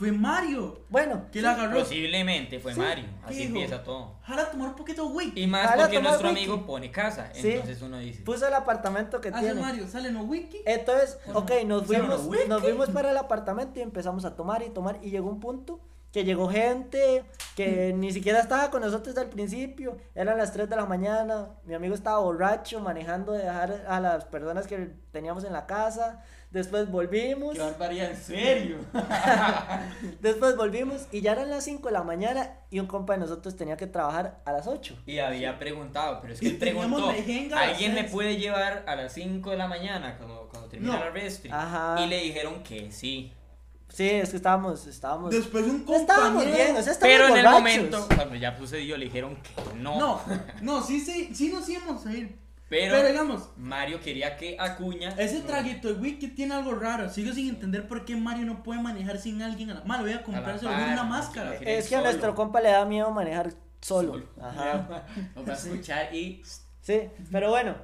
Fue Mario. Bueno, Que la agarró. Posiblemente fue Sí, Mario. ¿qué Así dijo? empieza todo. Jala tomar un poquito de wiki. Y más Ahora porque nuestro wiki. amigo pone casa. Sí. Entonces uno dice. puso el apartamento que Hace tiene. Mario, sale no wiki. Entonces, ok, nos ¿Sale fuimos, wiki? nos fuimos para el apartamento y empezamos a tomar y tomar. Y llegó un punto que llegó gente que ni siquiera estaba con nosotros al principio. Eran las 3 de la mañana. Mi amigo estaba borracho manejando de dejar a las personas que teníamos en la casa. Después volvimos. Qué barbaridad, en serio. Después volvimos y ya eran las 5 de la mañana y un compa de nosotros tenía que trabajar a las 8. Y había preguntado, pero es que preguntó, ¿alguien me seis". puede llevar a las 5 de la mañana cuando, cuando termina No. la restri? Ajá. Y le dijeron que sí. Sí, es que estábamos, estábamos. Después un No estábamos compañero. bien, o sea, estábamos Pero en el momento, cuando ya sucedió, le dijeron que no. No, no, sí, sí, sí nos íbamos a ir. Pero, Pero digamos, Mario quería que Acuña. ese traguito de wiki tiene algo raro. Sigo sin entender por qué Mario no puede manejar sin alguien a la mano. Voy a comprarse par, una máscara. Es que a nuestro compa le da miedo manejar solo. Solo. Ajá. Nos va a escuchar y. Sí, pero bueno,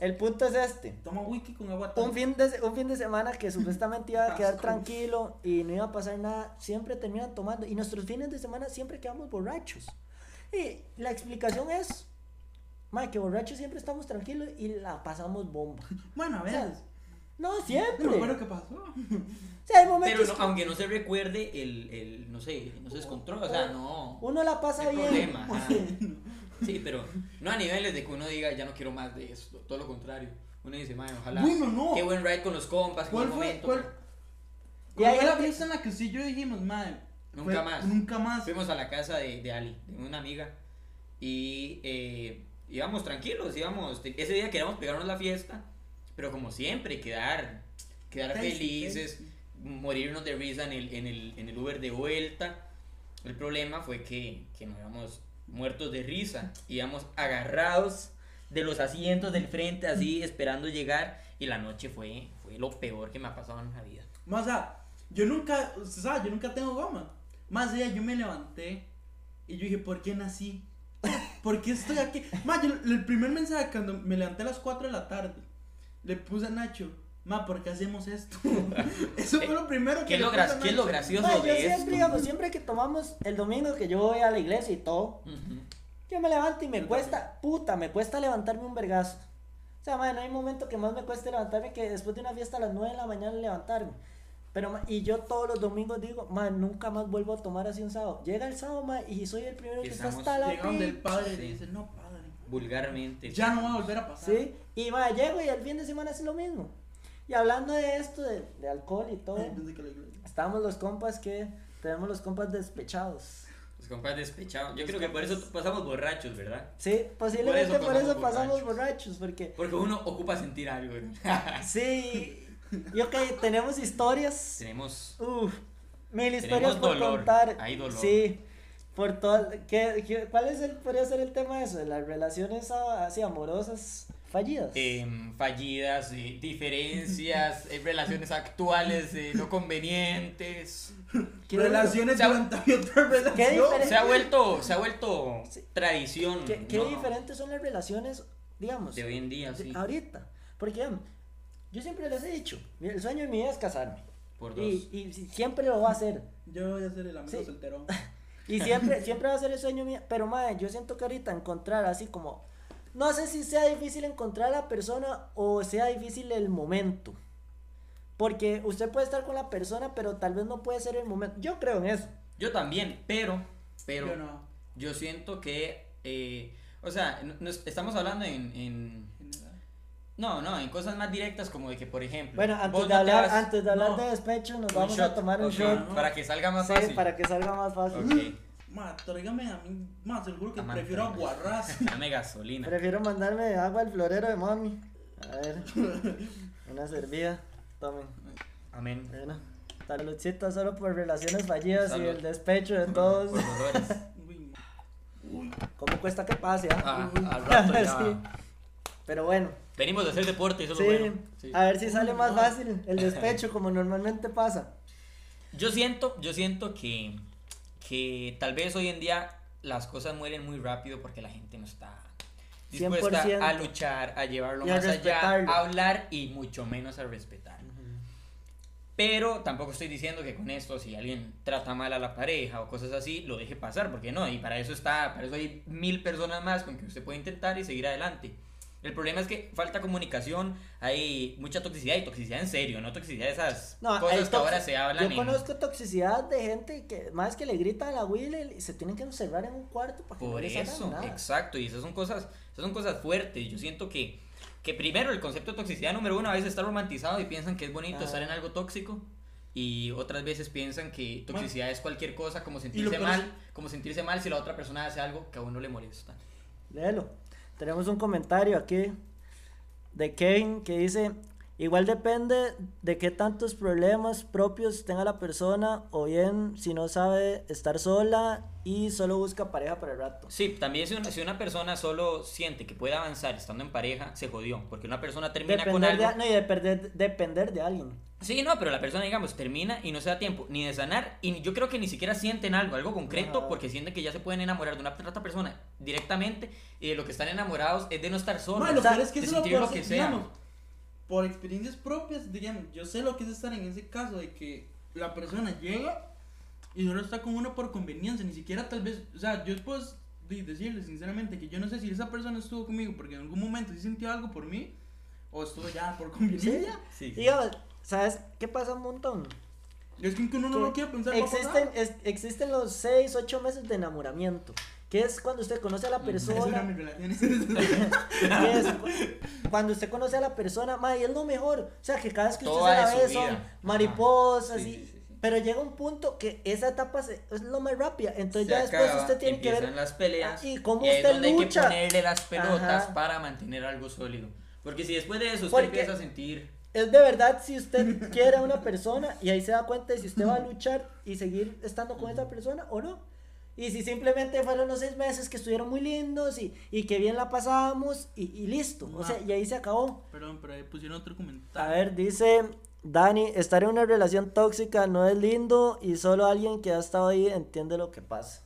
el punto es este. Toma wiki con agua. Un fin, de, un fin de semana que supuestamente iba a quedar tranquilo y no iba a pasar nada, siempre terminan tomando. Y nuestros fines de semana siempre quedamos borrachos. Y la explicación es, mae, que borrachos siempre estamos tranquilos y la pasamos bomba. Bueno, a O ver. sea, no, No me siempre. acuerdo qué pasó. Sí, hay Pero momentos no- que aunque no se recuerde, el, el no sé, no se descontrola. O sea, no. uno la No pasa hay bien. problema. Sí, pero no a niveles de que uno diga, ya no quiero más de esto. Todo lo contrario. Uno dice, "Mae, ojalá. Bueno, no. Qué buen ride con los compas, qué ¿Cuál buen fue? momento. ¿Cuál? Y ¿Cuál fue la fiesta en la que sí yo dijimos, madre? Nunca Fue- más. Nunca más. Fuimos a la casa de, de Ali, de una amiga, y eh, íbamos tranquilos, íbamos, ese día queríamos pegarnos la fiesta, pero como siempre, quedar, quedar Tasty, felices, tasty. morirnos de risa en el, en, el, en el Uber de vuelta. El problema fue que, que nos íbamos muertos de risa, íbamos agarrados de los asientos del frente, así esperando llegar, y la noche fue, fue lo peor que me ha pasado en la vida. Más, yo nunca, usted sabe, yo nunca tengo goma. Más allá, yo me levanté y yo dije, ¿por qué nací? ¿Por qué estoy aquí? Más, yo, el primer mensaje cuando me levanté a las 4 de la tarde, le puse a Nacho, ma, ¿por qué hacemos esto? Eso fue lo primero que ¿Qué le lo, puse a qué es lo gracioso Ma, yo de siempre, esto? digamos, siempre que tomamos el domingo que yo voy a la iglesia y todo, Ujú. yo me levanto y me cuesta, puta, me cuesta levantarme un vergazo. O sea, man, no hay momento que más me cueste levantarme que después de una fiesta a las 9 de la mañana levantarme. Pero, ma, y yo todos los domingos digo, man, nunca más vuelvo a tomar así un sábado. Llega el sábado, ma, y soy el primero que está Estamos- hasta la Llega donde el padre y Sí. le dice, no, padre, Vulgarmente. ya no va a volver a pasar. Sí, y ma, llego y el fin de semana es lo mismo. Y hablando de esto, de, de alcohol y todo, estamos los compas que tenemos los compas despechados. Los compas despechados. Yo creo que por eso pasamos borrachos, ¿verdad? Sí, posiblemente por eso, pasamos pasamos borrachos. borrachos, porque Porque uno ocupa sentir algo. sí, y ok, tenemos historias, Tenemos. uff, mil Tenemos historias por dolor, contar. hay dolor. Sí, por todo, ¿qué, qué- cuál es el, podría ser el tema de eso, de las relaciones así amorosas fallidas? em, fallidas, eh, diferencias, eh, relaciones actuales eh, no convenientes. ¿Qué- Relaciones Se ha- durante otra relación. Se ha vuelto, se ha vuelto Sí. tradición. ¿Qué, qué ¿no? diferentes son las relaciones, digamos, De hoy en día, de- sí. ahorita? Porque digamos, yo siempre les he dicho, el sueño de mi vida es casarme. Por dos. Y, y si- siempre lo voy a hacer. Yo voy a ser el amigo Sí. solterón. Y siempre, siempre va a ser el sueño mío. Pero, madre, yo siento que ahorita encontrar así como. No sé si sea difícil encontrar a la persona o sea difícil el momento. Porque usted puede estar con la persona, pero tal vez no puede ser el momento. Yo creo en eso. Yo también, pero, pero Yo no. yo siento que, eh, o sea, no- nos- estamos hablando en, en-. No, no, en cosas más directas como de que, por ejemplo, Bueno, antes de no hablar, vas- antes de hablar no. de despecho, nos un vamos a tomar un ok, shot. para que salga más Sí, fácil. para que salga más fácil. Ok, Ma, tráigame a mí. Ma, seguro que Amante. prefiero aguarrás. dame gasolina. Prefiero mandarme agua al florero de mami. A ver. Una servida. Tomen. Amén. Bueno. Saludcita solo por relaciones fallidas Salud. y el despecho de todos. Por dolores. Uy, ma. ¿Cómo cuesta que pase? ah? Ah, al rato ya. Sí. Pero bueno, Venimos de hacer deporte, eso es sí, lo bueno. Sí. a ver si sale más no. fácil el despecho como normalmente pasa. Yo siento, yo siento que, que tal vez hoy en día las cosas mueren muy rápido porque la gente no está dispuesta 100%. a luchar, a llevarlo Y a más allá, respetarlo. a hablar y mucho menos a respetar. Pero tampoco estoy diciendo que con esto, si alguien trata mal a la pareja o cosas así, lo deje pasar, porque no, y para eso está, para eso hay mil personas más con que usted puede intentar y seguir adelante. El problema es que falta comunicación, hay mucha toxicidad y toxicidad en serio, no toxicidad de esas No, cosas que ahora se hablan Yo en- conozco toxicidad de gente que más que le gritan a la Willy y se tienen que encerrar en un cuarto para que no Por hagan eso, nada. exacto, y esas son cosas, esas son cosas fuertes. Yo siento que, que primero el concepto de toxicidad número uno a veces está romantizado y piensan que es bonito Ajá. estar en algo tóxico. Y otras veces piensan que toxicidad es cualquier cosa, como sentirse mal, es- como sentirse mal si la otra persona hace algo que a uno le molesta. Léelo. Tenemos un comentario aquí de Kevin que dice, igual depende de qué tantos problemas propios tenga la persona o bien si no sabe estar sola y solo busca pareja para el rato. Sí, también si una, si una persona solo siente que puede avanzar estando en pareja, se jodió, porque una persona termina con Depender algo... de, no, y depender, depender de alguien. Sí, no, pero la persona, digamos, termina y no se da tiempo ni de sanar. Y yo creo que ni siquiera sienten algo, algo concreto, Ajá. porque sienten que ya se pueden enamorar de una otra persona directamente. Y de lo que están enamorados es de no estar solos. Ma, lo o sea, peor es que de eso lo sentir peor lo que es- sea. digamos, por experiencias propias, digamos, yo sé lo que es estar en ese caso de que la persona llega y solo está con uno por conveniencia, ni siquiera tal vez, o sea, yo puedo de- decirle sinceramente que yo no sé si esa persona estuvo conmigo porque en algún momento sí sintió algo por mí o estuvo ya por conveniencia. Sí, sí. Digamos, ¿sabes qué pasa un montón? Es que uno no lo quiere pensar, existen, es- existen los 6, 8 meses de enamoramiento, que es cuando usted conoce a la persona. que es cu- cuando usted conoce a la persona, ma, y es lo mejor. O sea, que cada vez que usted Toda se la ve son vida. mariposas Sí, y, sí, sí, pero llega un punto que esa etapa se- es lo más rápida. Entonces Se ya después acaba, usted tiene que ver. las peleas y cómo es usted donde hay que lucha. ponerle las pelotas Ajá. para mantener algo sólido. Porque si después de eso usted Porque- empieza a sentir Es de verdad si usted quiere a una persona y ahí se da cuenta de si usted va a luchar y seguir estando con esa persona o no. Y si simplemente fueron los seis meses que estuvieron muy lindos y, y que bien la pasábamos y, y listo. O sea, y ahí se acabó. Perdón, pero ahí pusieron otro A comentario. ver, dice Dani, estar en una relación tóxica no es lindo y solo alguien que ha estado ahí entiende lo que pasa.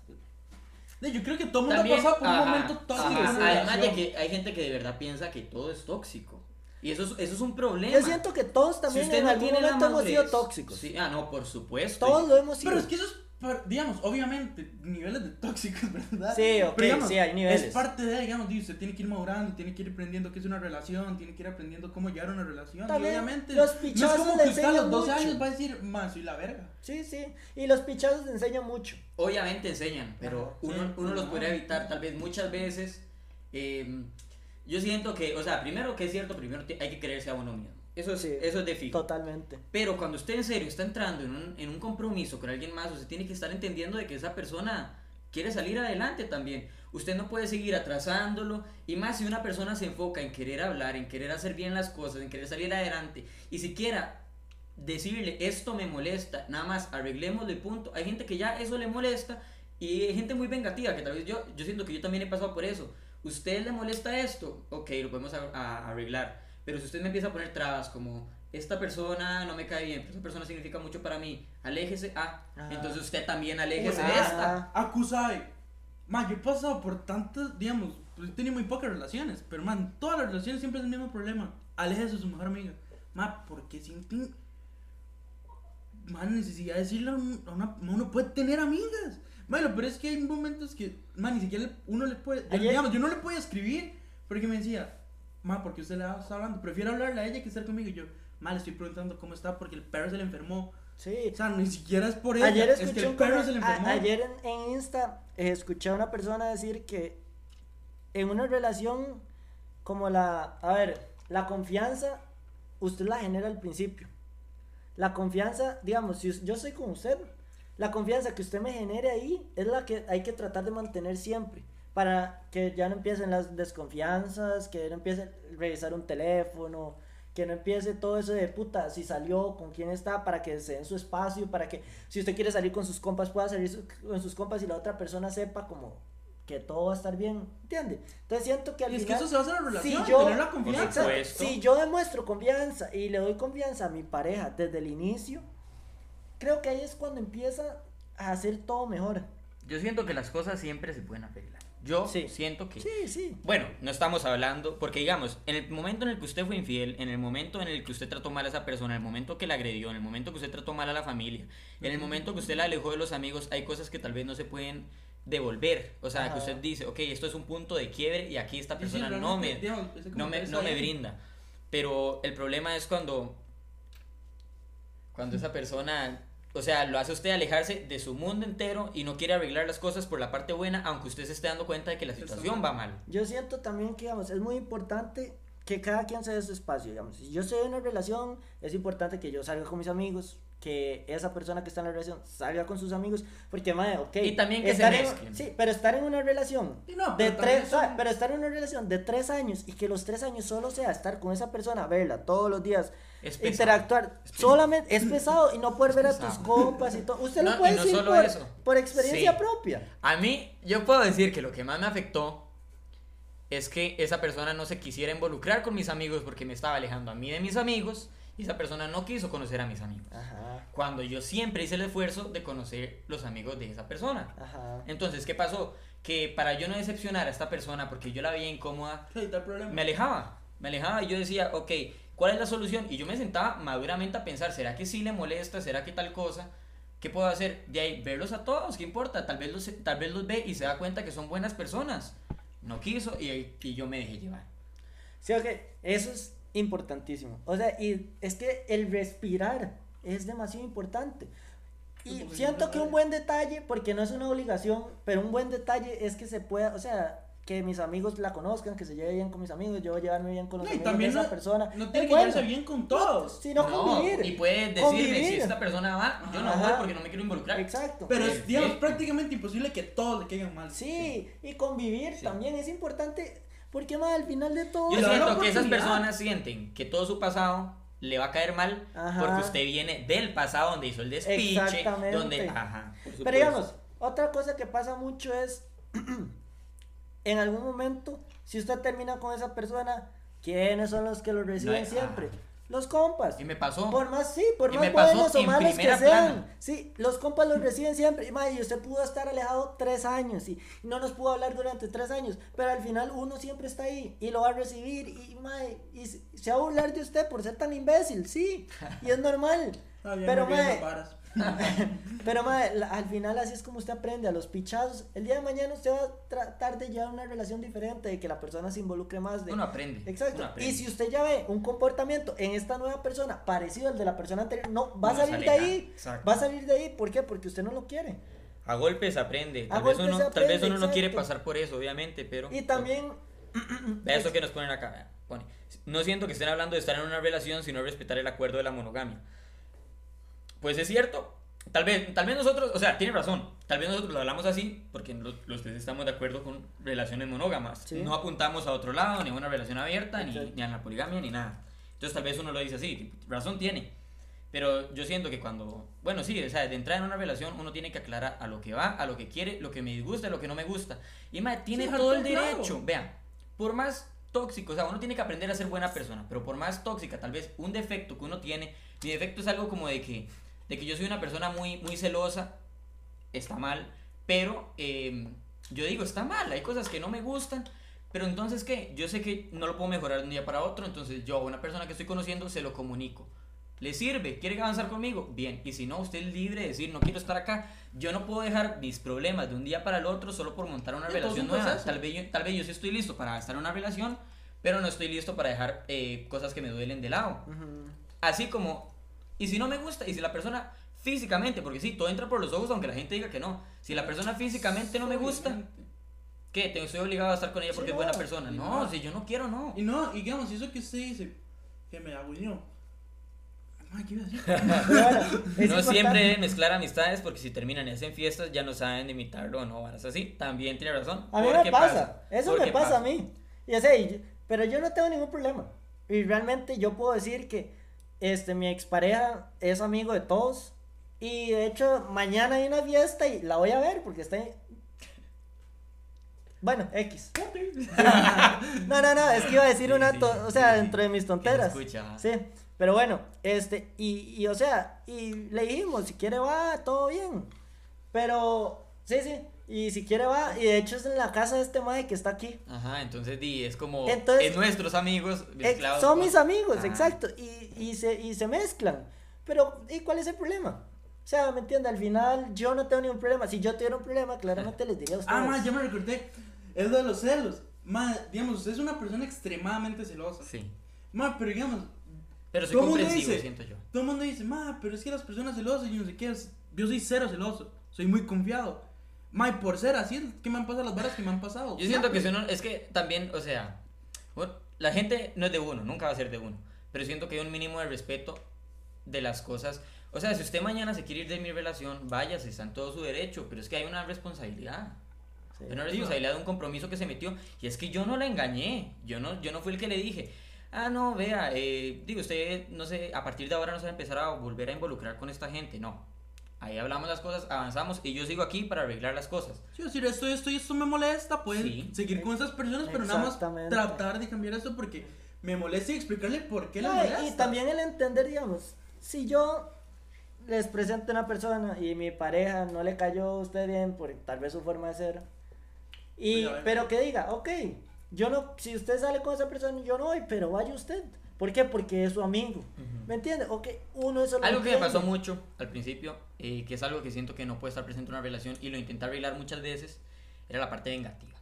Yo creo que todo el mundo pasado por un ajá, momento tóxico. ajá, Además de que hay gente que de verdad piensa que todo es tóxico. Y eso es, eso es un problema. Yo siento que todos Si también usted en no algún momento hemos sido tóxicos. Sí, ah, no, por supuesto. Todos lo hemos sido. Pero es que eso es, par- digamos, obviamente, niveles de tóxicos, ¿verdad? Sí, ok, Pero, digamos, sí, hay niveles. Es parte de, digamos, di, usted tiene que ir madurando, tiene que ir aprendiendo qué es una relación, tiene que ir aprendiendo cómo llevar una relación. También y obviamente, los no es pichazos como que usted a los enseñan 12 mucho. años va a decir, más soy la verga. Sí, sí. Y los pichazos enseñan mucho. Obviamente enseñan, pero Ajá, uno, sí. uno los Ajá. podría evitar tal vez muchas veces. eh, yo siento que, o sea, primero que es cierto, primero hay que creerse a uno mismo. Eso es, Sí. eso es de fijo. Totalmente. Pero cuando usted en serio está entrando en un, en un compromiso con alguien más, usted tiene que estar entendiendo de que esa persona quiere salir adelante también. Usted no puede seguir atrasándolo y más si una persona se enfoca en querer hablar, en querer hacer bien las cosas, en querer salir adelante y siquiera decirle esto me molesta, nada más arreglémoslo y punto. Hay gente que ya eso le molesta y hay gente muy vengativa que tal vez yo, yo siento que yo también he pasado por eso. ¿Usted le molesta esto? Ok, lo podemos arreglar. Pero si usted me empieza a poner trabas como esta persona no me cae bien, pero esa persona significa mucho para mí, aléjese, ah, Ah. entonces usted también aléjese Ah. de esta. Acusai. Man, yo he pasado por tantas, digamos, pues he tenido muy pocas relaciones, pero man, todas las relaciones siempre es el mismo problema. Aléjese de su mejor amiga. Man, porque sienten. Man, necesidad de decirle a, un- a una. Uno puede tener amigas. Bueno, pero es que hay momentos que, man, ni siquiera uno le puede. Ayer- Digamos, yo no le podía escribir porque me decía, man, porque usted le está hablando. Prefiero hablarle a ella que estar conmigo. Y yo, man, le estoy preguntando cómo está porque el perro se le enfermó. Sí. O sea, ni siquiera es por ella. Ayer es que escuché el un perro se le a- enfermó. ayer en, en Insta eh, escuché a una persona decir que en una relación como la, a ver, la confianza usted la genera al principio. La confianza, digamos, si yo soy con usted, la confianza que usted me genere ahí es la que hay que tratar de mantener siempre. Para que ya no empiecen las desconfianzas, que no empiece a revisar un teléfono, que no empiece todo eso de puta, si salió, con quién está, para que se den su espacio, para que si usted quiere salir con sus compas, pueda salir su- con sus compas y la otra persona sepa como que todo va a estar bien, ¿entiende? Entonces siento que al Y es que final... eso se basa en la relación, si yo, tener la confianza. Exacto. si yo demuestro confianza y le doy confianza a mi pareja desde el inicio, creo que ahí es cuando empieza a hacer todo mejor. Yo siento que las cosas siempre se pueden arreglar. Yo Sí. siento que... Sí, sí. Bueno, no estamos hablando, porque digamos, en el momento en el que usted fue infiel, en el momento en el que usted trató mal a esa persona, en el momento que la agredió, en el momento que usted trató mal a la familia, en el momento que usted la alejó de los amigos, hay cosas que tal vez no se pueden devolver. O sea, Ajá. que usted dice, ok, esto es un punto de quiebre y aquí esta Y sí, persona no me, no me, no me brinda. Pero el problema es cuando, cuando esa persona, o sea, lo hace usted alejarse de su mundo entero y no quiere arreglar las cosas por la parte buena, aunque usted se esté dando cuenta de que la situación va mal. Yo siento también que, digamos, es muy importante que cada quien se dé su espacio, digamos. Si yo estoy en una relación, es importante que yo salga con mis amigos, que esa persona que está en la relación salga con sus amigos, porque, madre, ok. Y también que se estar en- mezclen. Sí, pero estar en una relación Y no, de tres, pero estar en una relación de tres años y que los tres años solo sea estar con esa persona, verla todos los días, Es pesado. interactuar, Es solamente es pesado y no poder ver a tus compas y todo. Usted No, lo puede no decir solo por, eso. por experiencia Sí. propia. A mí, yo puedo decir que lo que más me afectó es que esa persona no se quisiera involucrar con mis amigos porque me estaba alejando a mí de mis amigos y esa persona no quiso conocer a mis amigos. Ajá, Cuando yo siempre hice el esfuerzo de conocer los amigos de esa persona. ajá. Entonces, ¿qué pasó? Que para yo no decepcionar a esta persona porque yo la veía incómoda, me alejaba. Me alejaba y yo decía, ok, ¿cuál es la solución? Y yo me sentaba maduramente a pensar, ¿será que sí le molesta? ¿Será que tal cosa? ¿Qué puedo hacer? De ahí, verlos a todos, ¿qué importa? Tal vez los, tal vez los ve y se da cuenta que son buenas personas. No quiso y, ahí- y yo me dejé llevar. Sí, ok, eso es importantísimo. O sea, y es que el respirar es demasiado importante. Y siento que un buen detalle, porque no es una obligación, pero un buen detalle es que se pueda, o sea, que mis amigos la conozcan, que se lleve bien con mis amigos, yo llevarme bien con los No, amigos también de esa no- persona. No Es tiene que bueno. llevarse bien con todos. sino No, convivir. y puede decirme Convivir. si esta persona va, yo no Ajá. voy porque no me quiero involucrar. Exacto. Pero es, digamos, prácticamente imposible que todos le caigan mal. Sí, y convivir Sí. también es importante, porque más al final de todo... Yo siento que esas personas sienten que todo su pasado le va a caer mal Ajá. porque usted viene del pasado donde hizo el despiche, Exactamente. donde... Ajá, Pero digamos, otra cosa que pasa mucho es, en algún momento, si usted termina con esa persona, ¿quiénes son los que lo reciben hay- siempre? ah. Los compas. Y me pasó... Por más, sí, por Y más buenos o malos que sean. plana. Sí, los compas los reciben siempre. Y, y usted pudo estar alejado tres años y no nos pudo hablar durante tres años. Pero al final uno siempre está ahí y lo va a recibir. Y, mae, y se va a burlar de usted por ser tan imbécil, sí. Y es normal. Ya Pero, esas varas. pero la- al final así es como usted aprende a los pichazos. El día de mañana usted va a tratar de llevar una relación diferente, de que la persona se involucre más. De... Uno aprende. Exacto. uno aprende. Y si usted ya ve un comportamiento en esta nueva persona parecido al de la persona anterior, no, va a salir de ahí. Exacto. Va a salir de ahí. ¿Por qué? Porque usted no lo quiere. A golpes aprende. A Tal vez golpes uno, tal vez uno no quiere pasar por eso, obviamente, pero... Y también, Vea eso que nos ponen acá. Pone, no siento que estén hablando de estar en una relación, sino respetar el acuerdo de la monogamia. Pues es cierto. Tal vez, tal vez nosotros, o sea, tiene razón. Tal vez nosotros lo hablamos así porque los, los tres estamos de acuerdo con relaciones monógamas. Sí. No apuntamos a otro lado, ni a una relación abierta, ni, ni a la poligamia, ni nada. Entonces tal vez uno lo dice así, razón tiene. Pero yo siento que cuando, bueno, sí, o sea, de entrar en una relación uno tiene que aclarar a lo que va, a lo que quiere, lo que me disgusta, lo que no me gusta. Y mae, tiene Sí, todo el claro. derecho. Vean, por más tóxico, o sea, uno tiene que aprender a ser buena persona, pero por más tóxica, tal vez un defecto que uno tiene, mi defecto es algo como de que, de que yo soy una persona muy, muy celosa, está mal, pero eh, yo digo, está mal, hay cosas que no me gustan, pero entonces, ¿qué? Yo sé que no lo puedo mejorar de un día para otro, entonces yo a una persona que estoy conociendo se lo comunico. ¿Le sirve? ¿Quiere avanzar conmigo? Bien. Y si no, usted es libre de decir, no quiero estar acá. Yo no puedo dejar mis problemas de un día para el otro solo por montar una relación nueva. Tal vez, yo, tal vez yo sí estoy listo para estar en una relación, pero no estoy listo para dejar eh, cosas que me duelen de lado. ujú, Así como, y si no me gusta, y si la persona físicamente, porque sí, todo entra por los ojos, aunque la gente diga que no. Si la persona físicamente no me gusta, ¿qué? ¿Te estoy obligado a estar con ella Sí, porque es no, buena persona? No, no. si yo no quiero, no. Y no, y digamos, eso que usted dice, que me hago yo. Ay, ¿qué iba a bueno, es no siempre deben mezclar amistades porque si terminan y hacen fiestas ya no saben imitarlo o no, varas así. También tiene razón. A mí me pasa, eso me porque pasa, a mí. Ya sé, pero yo no tengo ningún problema. Y realmente yo puedo decir que este, mi expareja es amigo de todos. Y de hecho, mañana hay una fiesta y la voy a ver porque está en- Bueno, X. No, no, no, es que iba a decir Sí, una, to- o sea, dentro de mis tonteras. Sí, pero bueno, este, y, y o sea, y le dijimos, si quiere va, todo bien. Pero, sí, sí, y si quiere va, y de hecho es en la casa de este mae que está aquí. Ajá, entonces di, es como Entonces- es nuestros amigos mezclados son mis amigos, Ajá. exacto, y, y, se, y se mezclan. Pero, ¿y cuál es el problema? O sea, ¿me entiende? Al final yo no tengo ningún problema. Si yo tuviera un problema, claramente les diría a ustedes. Ah, ma, ya me recordé. Es lo de los celos. Ma, digamos, usted es una persona extremadamente celosa. Sí. Ma, pero digamos, Pero soy Todo mundo comprensivo, dice- siento yo. todo el mundo dice, ma, pero es que las personas celosas, yo no sé qué, es- yo soy cero celoso, soy muy confiado. Ma, y por ser así, que me han pasado las varas que me han pasado. Yo siento que si uno, es que también, o sea, la gente no es de uno, nunca va a ser de uno, pero siento que hay un mínimo de respeto de las cosas. O sea, si usted mañana se quiere ir de mi relación, váyase, está en todo su derecho, pero es que hay una responsabilidad. Sí. Hay una responsabilidad de un compromiso que se metió. Y es que yo no la engañé. Yo no, yo no fui el que le dije. Ah, no, vea, eh, digo, usted, no sé, a partir de ahora no se va a empezar a volver a involucrar con esta gente. No. Ahí hablamos las cosas, avanzamos y yo sigo aquí para arreglar las cosas. Sí, decir esto, esto y esto me molesta, pueden Sí. seguir con esas personas, pero nada más tratar de cambiar esto porque me molesta y explicarle por qué le No, molesta. y también el entender, digamos, si yo les presento a una persona y mi pareja no le cayó a usted bien por tal vez su forma de ser, y, Pues pero que diga, ok, yo no, si usted sale con esa persona, yo no voy, pero vaya usted. ¿Por qué? Porque es su amigo. ¿Me entiende? Ok, uno eso Algo que me pasó mucho al principio, eh, que es algo que siento que no puede estar presente en una relación y lo intenté arreglar muchas veces, era la parte vengativa.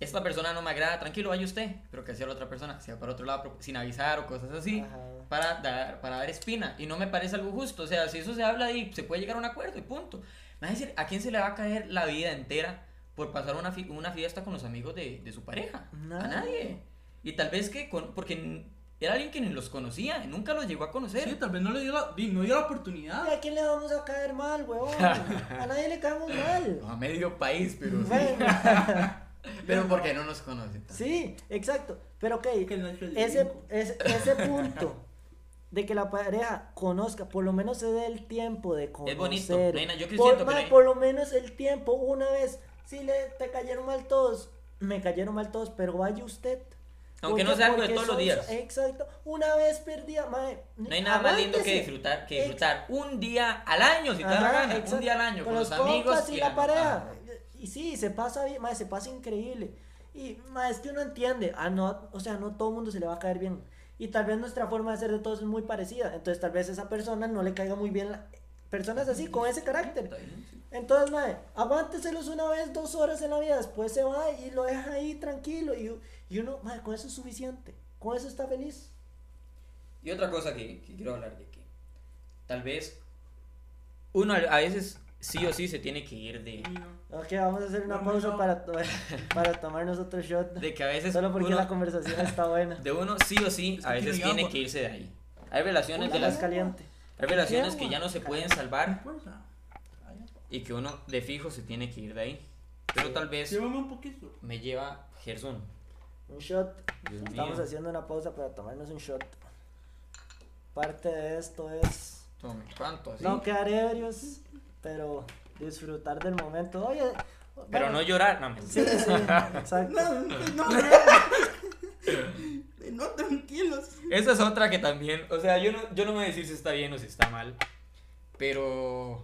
Esta persona no me agrada, tranquilo, vaya usted, pero que hacía la otra persona, se va para otro lado sin avisar o cosas así, Ajá. para dar, para dar espina. Y no me parece algo justo, o sea, si eso se habla ahí, se puede llegar a un acuerdo y punto. Me a decir, ¿a quién se le va a caer la vida entera por pasar una, fi- una fiesta con los amigos de, de su pareja. A Nadie. nadie. Y tal vez que, con, porque era alguien que ni los conocía, nunca los llegó a conocer. Sí, tal vez no le dio la, no dio la oportunidad. ¿A quién le vamos a caer mal, huevón? A nadie le caemos mal. A medio país, pero sí. Bueno, Pero porque no nos conocen. sí, exacto. Pero ok, es ese, ese, ese punto de que la pareja conozca, por lo menos se dé el tiempo de conocer. Es bonito, nena, yo que por, siento, pero- por lo menos el tiempo, una vez, si le, te cayeron mal todos, me cayeron mal todos, pero vaya usted. Aunque Porque- no sea algo de todos los días. Exacto, una vez perdida, mae, No hay nada más lindo que disfrutar, que Ex- disfrutar un día al año, si te da gana, un día al año, con, los, amigos y la pareja. Y sí, se pasa bien, mae, se pasa increíble. Y mae, es que uno entiende, ah, no, o sea, no todo el mundo se le va a caer bien. Y tal vez nuestra forma de ser de todos es muy parecida. Entonces, tal vez a esa persona no le caiga muy bien la- personas así, con ese carácter. Entonces, mae, aguánteselos una vez, dos horas en la vida, después se va y lo deja ahí tranquilo. Y, y uno, mae, con eso es suficiente. Con eso está feliz. Y otra cosa que, que quiero hablar de que tal vez uno a a veces sí o sí se tiene que ir de, Uy, no. Ok, vamos a hacer una No, pausa no. para, to- para tomarnos otro shot. de que a veces Solo porque uno, la conversación está buena. de uno sí o sí Es que a veces quiero tiene agua. que irse de ahí. Hay relaciones Una de las caliente. hay relaciones que ya no se pueden No salvar importa. Y que uno de fijo se tiene que ir de ahí. Pero tal vez Llévame un poquito. me lleva Gerson. Un shot. Dios Estamos mío. haciendo una pausa para tomarnos un shot. Parte de esto es Tome, ¿cuánto? así? no quedar ebrios, pero disfrutar del momento. Oye, Pero bueno, no llorar, no me Sí, sí, exacto. No, no, no, tranquilos. Esa es otra que también, o sea, yo no, yo no me voy a decir si está bien o si está mal, pero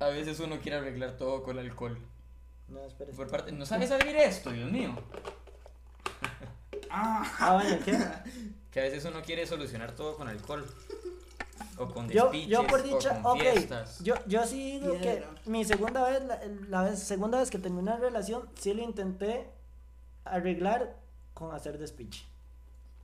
a veces uno quiere arreglar todo con alcohol. No, espérese. Por parte, no sabes abrir esto, Dios mío. Ah, Ah, bueno, ¿qué? Que a veces uno quiere solucionar todo con alcohol. O con Yo, despiches, yo por o dicha, con ok, fiestas. yo, yo sí digo que mi segunda vez, la, la vez, segunda vez que terminé una relación, sí lo intenté arreglar con hacer despiche.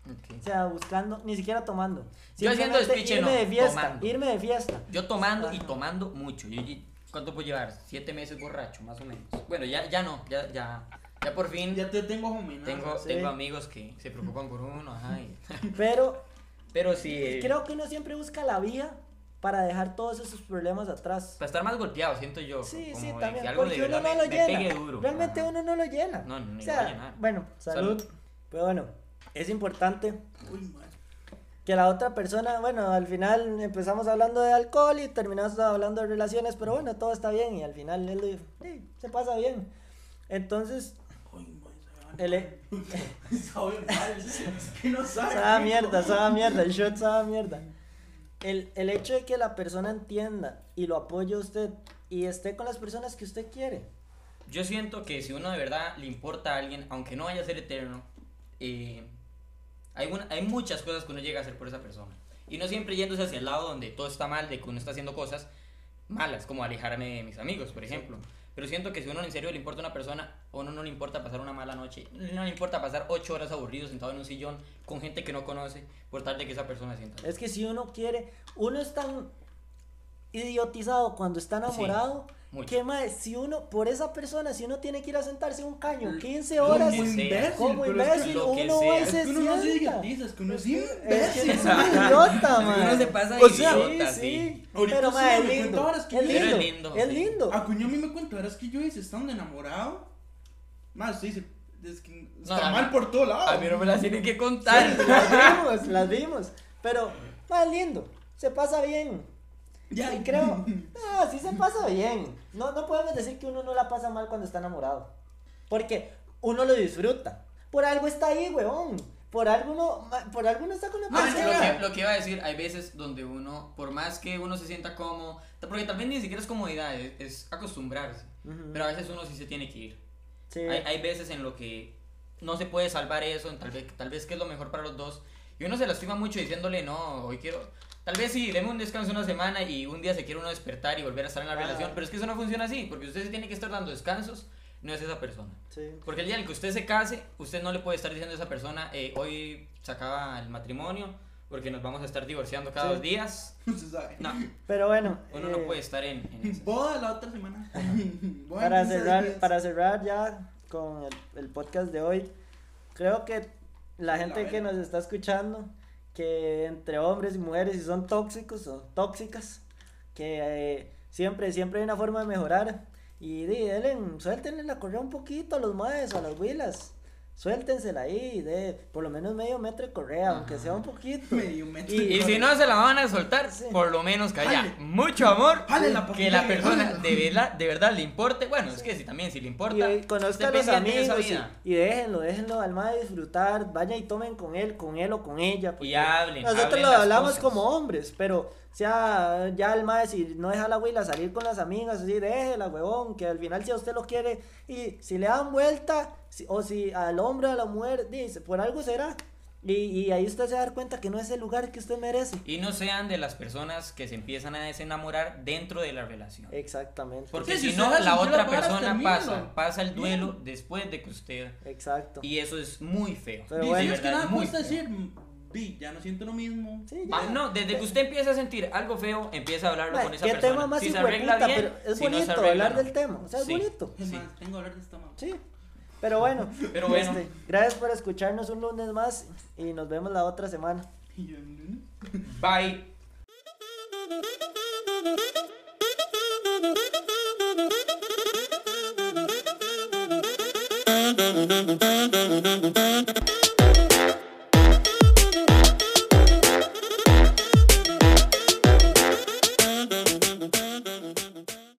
Ok. O sea, buscando, ni siquiera tomando. Yo haciendo despiche irme no, de fiesta, tomando. irme de fiesta. Yo tomando y Ajá. tomando mucho. Yo, yo- ¿Cuánto puedo llevar? Siete meses borracho, más o menos. Bueno, ya, ya no, ya, ya, ya por fin ya te tengo homenaje. tengo, sí. tengo amigos que se preocupan por uno, ajá. y- Pero Pero sí, creo que uno siempre busca la vía para dejar todos esos problemas atrás. para estar más golpeado, siento yo. Sí, como sí, de también. que algo de Porque uno verdad no me, lo me llena. pegue duro. Realmente ajá. uno no lo llena. No, no, no o lo va a sea, llenar. bueno, salud. Salud. Pero bueno, es importante que la otra persona, bueno, al final empezamos hablando de alcohol y terminamos hablando de relaciones, pero bueno, todo está bien y al final él sí, se pasa bien. Entonces, el, e- sabe mierda, sabe mierda, el shot sabe mierda. El, el hecho de que la persona entienda y lo apoye a usted y esté con las personas que usted quiere. Yo siento que si uno de verdad le importa a alguien, aunque no vaya a ser eterno, eh, hay, una- hay muchas cosas que uno llega a hacer por esa persona. Y no siempre yéndose hacia el lado donde todo está mal, de que uno está haciendo cosas malas, como alejarme de mis amigos, por ejemplo. Pero siento que si uno en serio le importa a una persona, o uno no le importa pasar una mala noche, no le importa pasar ocho horas aburrido sentado en un sillón con gente que no conoce, por tal de que esa persona sienta. bien. Es que si uno quiere, uno es tan idiotizado cuando está enamorado, mucho. que más, si uno, por esa persona, si uno tiene que ir a sentarse un caño 15 Lo horas, que Como imbécil. como que- imbécil, que uno sea. va y Es se Es que uno no se sienta. idiotiza, es que uno es Es que imbécil. es un idiota, Uno man. se pasa O sea, idiota, sí, sí. Ahorita Pero, man, es lindo. que Es lindo. es lindo, Es lindo. A Cuño a mí me cuenta, ahora es que yo hice estando enamorado. Más, sí, se- es que está mí- mal por todo lado. A mí no me las tienen que contar. Sí, las vimos, las vimos. Pero, más lindo. Se pasa bien. Ya, Y creo, no, sí se pasa bien. No, no podemos decir que uno no la pasa mal cuando está enamorado. Porque uno lo disfruta. Por algo está ahí, weón. Por algo uno, por algo uno está con la No, que lo, persona. que, lo que iba a decir, hay veces donde uno, por más que uno se sienta cómodo, porque tal vez ni siquiera es comodidad, es, es acostumbrarse. Ujú. Pero a veces uno sí se tiene que ir. Sí. Hay, hay veces en lo que no se puede salvar eso, en tal vez, tal vez que es lo mejor para los dos. Y uno se lastima mucho diciéndole, no, hoy quiero... Tal vez sí, deme un descanso una semana y un día se quiere uno despertar y volver a estar en la Ah. relación. Pero es que eso no funciona así, porque usted se tiene que estar dando descansos, no es esa persona. Sí. Porque el día en el que usted se case, usted no le puede estar diciendo a esa persona, eh, hoy se acaba el matrimonio, porque nos vamos a estar divorciando cada Sí. dos días. Se sabe. No, Pero bueno, uno no eh, puede estar en, en. Boda la otra semana. Para 15 cerrar, para cerrar ya con el, el podcast de hoy, creo que la gente que verga. nos está escuchando, que entre hombres y mujeres, si son tóxicos o tóxicas, que eh, siempre, siempre hay una forma de mejorar. Y denle, suéltenle la correa un poquito a los maes o a las huilas. Suéltensela ahí, de por lo menos medio metro de correa, aunque sea un poquito. Medio metro. Y si no se la van a soltar, Sí. por lo menos que haya Jale. mucho amor, que la persona de verdad, de verdad le importe. Bueno, es que si también si le importa, Y conozca a los amigos y, y déjenlo, déjenlo al más disfrutar, vayan y tomen con él, con él o con ella. Y hablen, Nosotros hablen lo hablamos cosas. como hombres, pero sea ya el más si no deja la huila salir con las amigas, así déjela, huevón, que al final si a usted lo quiere y si le dan vuelta si- o si al hombre o a la mujer dice, por algo será. Y, y ahí usted se va a dar cuenta que no es el lugar que usted merece. Y no sean de las personas que se empiezan a desenamorar dentro de la relación. Exactamente. Porque Sí, si si no, la otra persona pasa, pasa el duelo después de que usted. Exacto. Y eso es muy feo. Pero Dice, bueno, es que nada muy decir, "Mm, vi, ya no siento lo mismo. Sí, Ah, ya. no, desde que usted empieza a sentir algo feo, empieza a hablarlo con esa ¿Qué persona. tema más si se arregla puta? bien, pero es si no se bonito arregla, hablar no. del tema, o sea, es Sí. bonito. Es Sí. más, tengo que hablar de esta mamá. Sí. Pero bueno, Pero bueno. este, gracias por escucharnos un lunes más y nos vemos la otra semana. Bye.